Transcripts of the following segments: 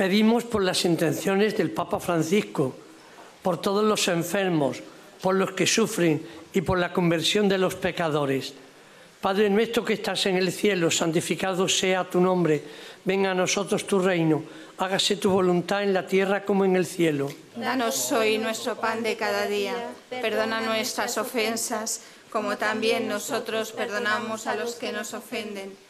Pedimos por las intenciones del Papa Francisco, por todos los enfermos, por los que sufren y por la conversión de los pecadores. Padre nuestro que estás en el cielo, santificado sea tu nombre, venga a nosotros tu reino, hágase tu voluntad en la tierra como en el cielo. Danos hoy nuestro pan de cada día, perdona nuestras ofensas, como también nosotros perdonamos a los que nos ofenden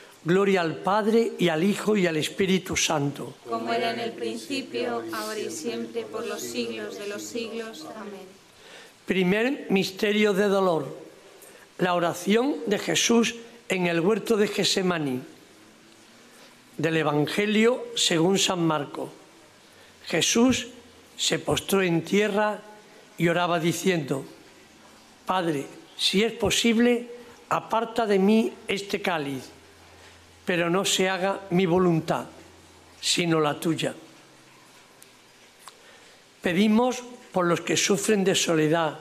Gloria al Padre y al Hijo y al Espíritu Santo. Como era en el principio, ahora y siempre, por los siglos de los siglos. Amén. Primer misterio de dolor. La oración de Jesús en el huerto de Gesemaní. Del Evangelio según San Marco. Jesús se postró en tierra y oraba diciendo, Padre, si es posible, aparta de mí este cáliz pero no se haga mi voluntad, sino la tuya. Pedimos por los que sufren de soledad,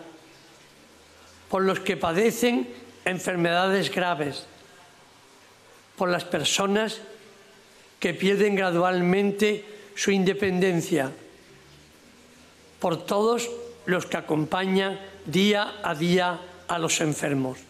por los que padecen enfermedades graves, por las personas que pierden gradualmente su independencia, por todos los que acompañan día a día a los enfermos.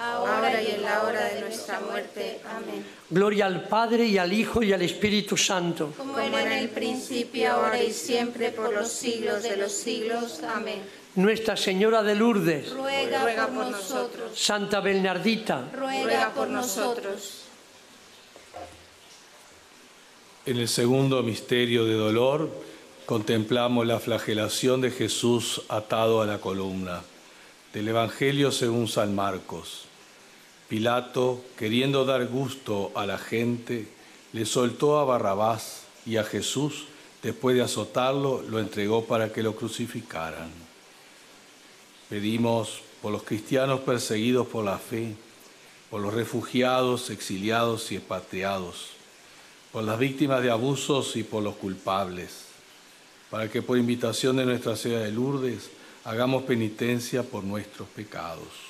ahora y en la hora de nuestra muerte. Amén. Gloria al Padre y al Hijo y al Espíritu Santo. Como era en el principio, ahora y siempre, por los siglos de los siglos. Amén. Nuestra Señora de Lourdes, Ruega, por nosotros. Santa Bernardita, Ruega por nosotros. En el segundo misterio de dolor contemplamos la flagelación de Jesús atado a la columna. Del Evangelio según San Marcos. Pilato, queriendo dar gusto a la gente, le soltó a Barrabás y a Jesús, después de azotarlo, lo entregó para que lo crucificaran. Pedimos por los cristianos perseguidos por la fe, por los refugiados, exiliados y expatriados, por las víctimas de abusos y por los culpables, para que por invitación de Nuestra Señora de Lourdes hagamos penitencia por nuestros pecados.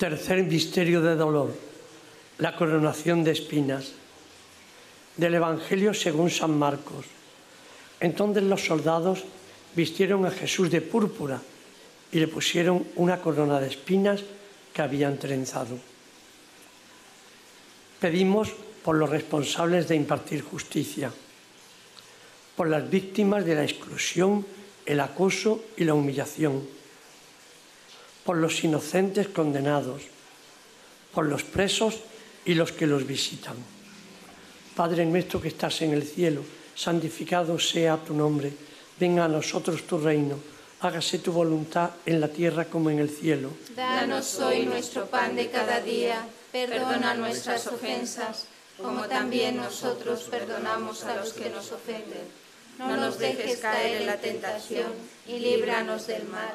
Tercer misterio de dolor, la coronación de espinas. Del Evangelio según San Marcos. Entonces los soldados vistieron a Jesús de púrpura y le pusieron una corona de espinas que habían trenzado. Pedimos por los responsables de impartir justicia, por las víctimas de la exclusión, el acoso y la humillación, por los inocentes condenados, por los presos y los que los visitan. Padre nuestro que estás en el cielo, santificado sea tu nombre, venga a nosotros tu reino, hágase tu voluntad en la tierra como en el cielo. Danos hoy nuestro pan de cada día, perdona nuestras ofensas, como también nosotros perdonamos a los que nos ofenden. No nos dejes caer en la tentación y líbranos del mal.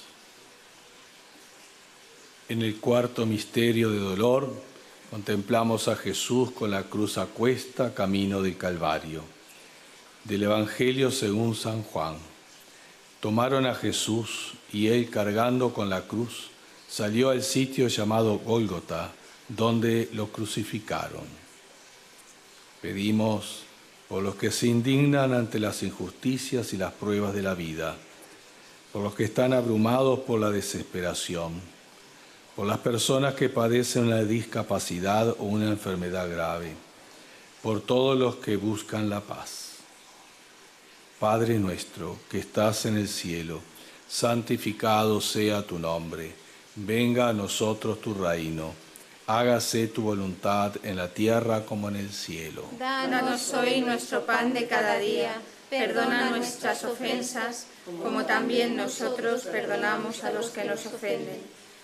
En el cuarto misterio de dolor contemplamos a Jesús con la cruz a cuesta camino del Calvario. Del Evangelio según San Juan. Tomaron a Jesús y él cargando con la cruz salió al sitio llamado Gólgota, donde lo crucificaron. Pedimos por los que se indignan ante las injusticias y las pruebas de la vida, por los que están abrumados por la desesperación, por las personas que padecen una discapacidad o una enfermedad grave, por todos los que buscan la paz. Padre nuestro que estás en el cielo, santificado sea tu nombre, venga a nosotros tu reino, hágase tu voluntad en la tierra como en el cielo. Danos hoy nuestro pan de cada día. Perdona nuestras ofensas, como también nosotros perdonamos a los que nos ofenden.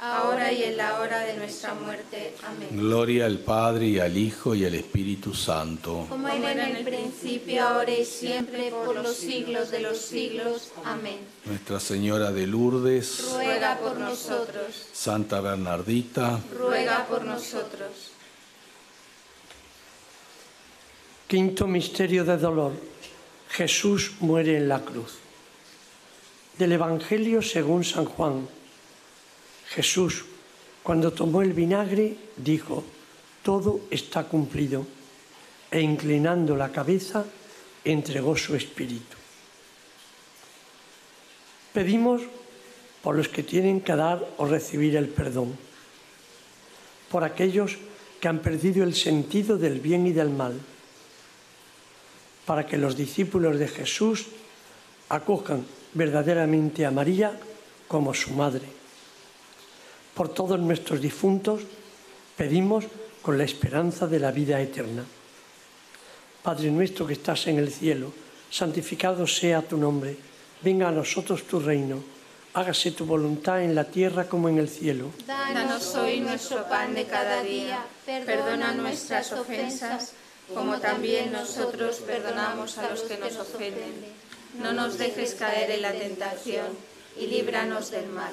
ahora y en la hora de nuestra muerte. Amén. Gloria al Padre y al Hijo y al Espíritu Santo. Como era en el principio, ahora y siempre, por los siglos de los siglos. Amén. Nuestra Señora de Lourdes, Ruega por nosotros, Santa Bernardita, ruega por nosotros. Quinto misterio de dolor. Jesús muere en la cruz. Del Evangelio según San Juan. Jesús, cuando tomó el vinagre, dijo, todo está cumplido, e inclinando la cabeza, entregó su espíritu. Pedimos por los que tienen que dar o recibir el perdón, por aquellos que han perdido el sentido del bien y del mal, para que los discípulos de Jesús acojan verdaderamente a María como su madre. Por todos nuestros difuntos pedimos con la esperanza de la vida eterna. Padre nuestro que estás en el cielo, santificado sea tu nombre, venga a nosotros tu reino, hágase tu voluntad en la tierra como en el cielo. Danos hoy nuestro pan de cada día, perdona nuestras ofensas, como también nosotros perdonamos a los que nos ofenden. No nos dejes caer en la tentación y líbranos del mal.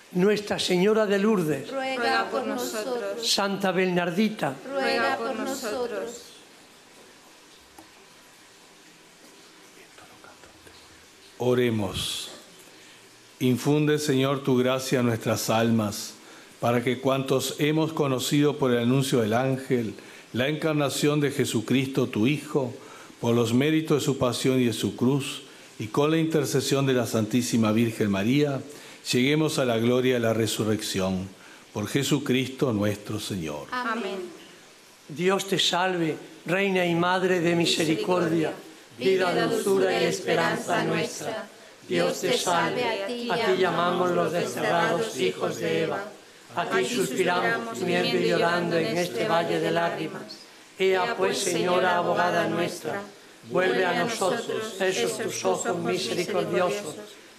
Nuestra Señora de Lourdes, Ruega por nosotros, Santa Bernardita, ruega por nosotros. Oremos. Infunde, Señor, tu gracia a nuestras almas, para que cuantos hemos conocido por el anuncio del ángel la encarnación de Jesucristo, tu Hijo, por los méritos de su pasión y de su cruz, y con la intercesión de la Santísima Virgen María, lleguemos a la gloria de la resurrección. Por Jesucristo nuestro Señor. Amén. Dios te salve, Reina y Madre de misericordia, vida, dulzura y esperanza nuestra. Dios te salve, a ti llamamos los desterrados hijos de Eva. A ti suspiramos, gimiendo y llorando en este valle de lágrimas. Ea pues, Señora abogada nuestra, vuelve a nosotros esos tus ojos misericordiosos,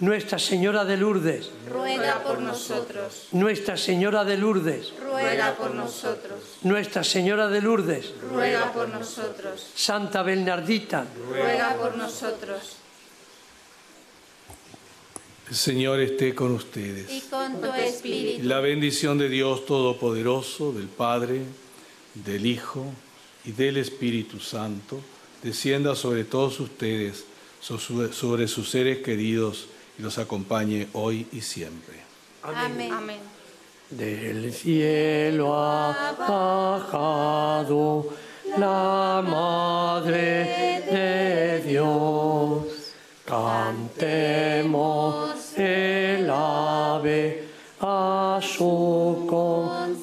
Nuestra Señora de Lourdes, ruega por nosotros. Nuestra Señora de Lourdes, ruega por nosotros. Nuestra Señora de Lourdes, ruega por nosotros. Santa Bernardita, ruega por nosotros. El Señor esté con ustedes. Y con tu espíritu. La bendición de Dios Todopoderoso, del Padre, del Hijo y del Espíritu Santo, descienda sobre todos ustedes, sobre sus seres queridos y los acompañe hoy y siempre. Amén. Del cielo ha bajado la Madre de Dios. Cantemos el ave a su concepción.